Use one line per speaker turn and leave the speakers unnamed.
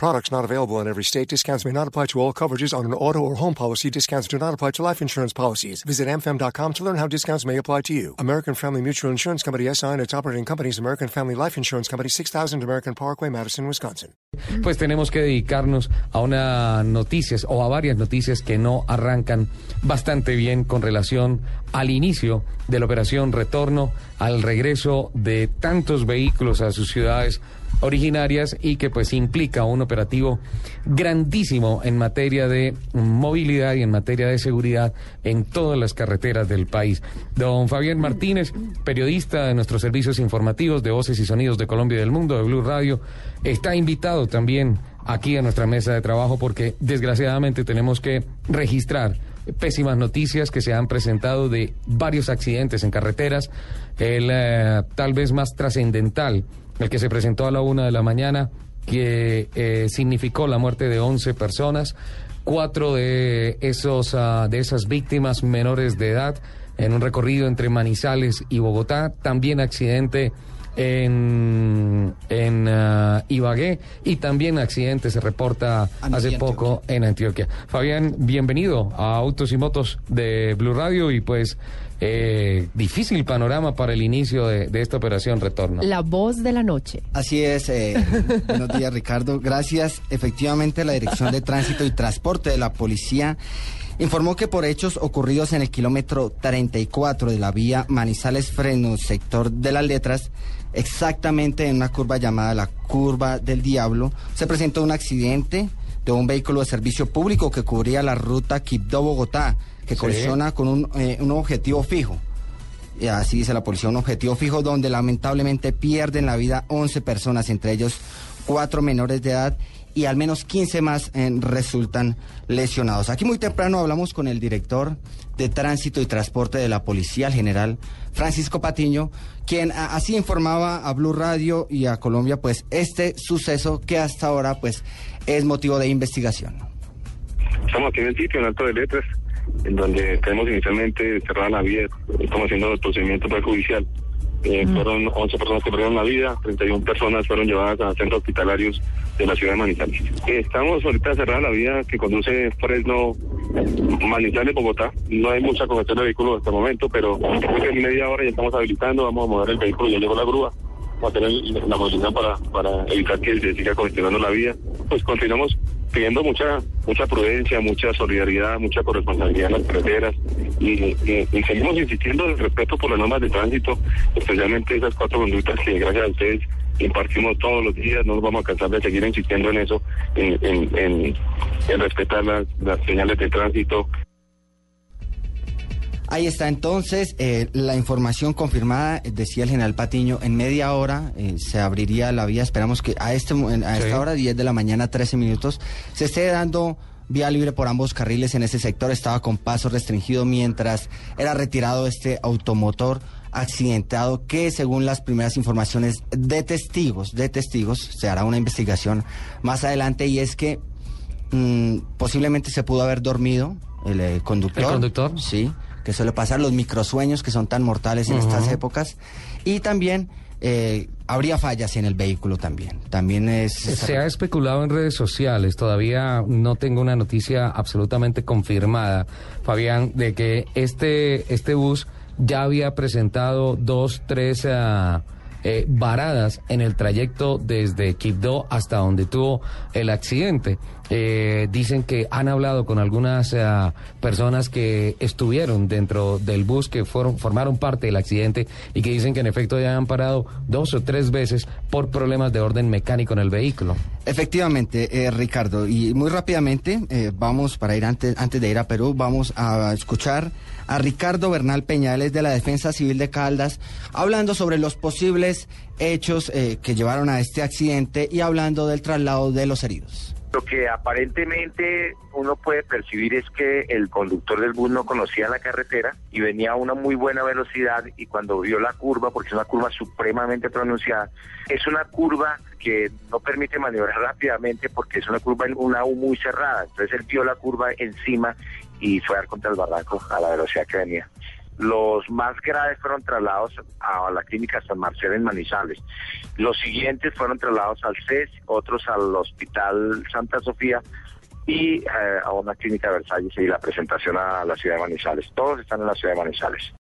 Products not available in every state. Discounts may not apply to all coverages on an auto or home policy. Discounts do not apply to life insurance policies. Visit amfam.com to learn how discounts may apply to you. American Family Mutual Insurance Company SI and its operating companies American Family Life Insurance Company 6000 American Parkway, Madison, Wisconsin.
Pues tenemos que dedicarnos a unas noticias o a varias noticias que no arrancan bastante bien con relación al inicio de la operación retorno, al regreso de tantos vehículos a sus ciudades originarias y que pues implica un operativo grandísimo en materia de movilidad y en materia de seguridad en todas las carreteras del país. Don Fabián Martínez, periodista de nuestros servicios informativos de Voces y Sonidos de Colombia y del Mundo, de Blue Radio, está invitado también aquí a nuestra mesa de trabajo porque desgraciadamente tenemos que registrar pésimas noticias que se han presentado de varios accidentes en carreteras. El eh, tal vez más trascendental el que se presentó a la una de la mañana, que eh, significó la muerte de 11 personas, cuatro de, esos, uh, de esas víctimas menores de edad en un recorrido entre Manizales y Bogotá, también accidente en, en uh, Ibagué y también accidente se reporta hace poco en Antioquia. Fabián, bienvenido a Autos y Motos de Blue Radio y pues eh, difícil panorama para el inicio de, de, esta operación retorno.
La voz de la noche.
Así es. Eh, buenos días, Ricardo. Gracias. Efectivamente, la Dirección de Tránsito y Transporte de la Policía informó que por hechos ocurridos en el kilómetro 34 de la vía Manizales Freno, sector de las letras, exactamente en una curva llamada la curva del diablo, se presentó un accidente de un vehículo de servicio público que cubría la ruta Quibdó-Bogotá que sí. colisiona con un, eh, un, objetivo fijo. Y así dice la policía, un objetivo fijo donde lamentablemente pierden la vida 11 personas, entre ellos cuatro menores de edad y al menos 15 más resultan lesionados. Aquí muy temprano hablamos con el director de Tránsito y Transporte de la Policía, el general Francisco Patiño, quien así informaba a Blue Radio y a Colombia, pues este suceso que hasta ahora pues es motivo de investigación.
Estamos aquí en el sitio, en Alto de Letras, en donde tenemos inicialmente cerrada la vía, estamos haciendo el procedimiento prejudicial. Eh, mm. Fueron 11 personas que perdieron la vida, 31 personas fueron llevadas a centros hospitalarios de la ciudad de Manizales. Eh, estamos ahorita cerrada la vía que conduce Fresno, Manizales, Bogotá. No hay mucha congestión de vehículos hasta el momento, pero en media hora ya estamos habilitando, vamos a mover el vehículo, ya llegó la grúa vamos a tener la movilidad para, para evitar que se siga congestionando la vía. Pues continuamos pidiendo mucha mucha prudencia, mucha solidaridad, mucha corresponsabilidad en las carreteras y, y, y, seguimos insistiendo en el respeto por las normas de tránsito, especialmente esas cuatro conductas que gracias a ustedes impartimos todos los días, no nos vamos a cansar de seguir insistiendo en eso, en, en, en, en respetar las, las señales de tránsito.
Ahí está entonces eh, la información confirmada, decía el general Patiño, en media hora eh, se abriría la vía, esperamos que a, este, a esta sí. hora, 10 de la mañana, 13 minutos, se esté dando vía libre por ambos carriles en ese sector, estaba con paso restringido mientras era retirado este automotor accidentado que según las primeras informaciones de testigos, de testigos, se hará una investigación más adelante y es que mmm, posiblemente se pudo haber dormido el eh, conductor.
¿El conductor?
Sí que suele pasar, los microsueños que son tan mortales en uh -huh. estas épocas. Y también eh, habría fallas en el vehículo también. También es.
Se ha especulado en redes sociales, todavía no tengo una noticia absolutamente confirmada, Fabián, de que este, este bus ya había presentado dos, tres. Uh, eh, varadas en el trayecto desde Quibdó hasta donde tuvo el accidente. Eh, dicen que han hablado con algunas uh, personas que estuvieron dentro del bus, que fueron, formaron parte del accidente y que dicen que en efecto ya han parado dos o tres veces por problemas de orden mecánico en el vehículo.
Efectivamente, eh, Ricardo, y muy rápidamente eh, vamos para ir antes, antes de ir a Perú, vamos a escuchar a Ricardo Bernal Peñales de la Defensa Civil de Caldas, hablando sobre los posibles hechos eh, que llevaron a este accidente y hablando del traslado de los heridos.
Lo que aparentemente uno puede percibir es que el conductor del bus no conocía la carretera y venía a una muy buena velocidad y cuando vio la curva, porque es una curva supremamente pronunciada, es una curva que no permite maniobrar rápidamente porque es una curva en una U muy cerrada. Entonces él vio la curva encima y fue a dar contra el barranco a la velocidad que venía. Los más graves fueron trasladados a la clínica San Marcelo en Manizales. Los siguientes fueron trasladados al CES, otros al Hospital Santa Sofía y eh, a una clínica de Versalles y la presentación a la ciudad de Manizales. Todos están en la ciudad de Manizales.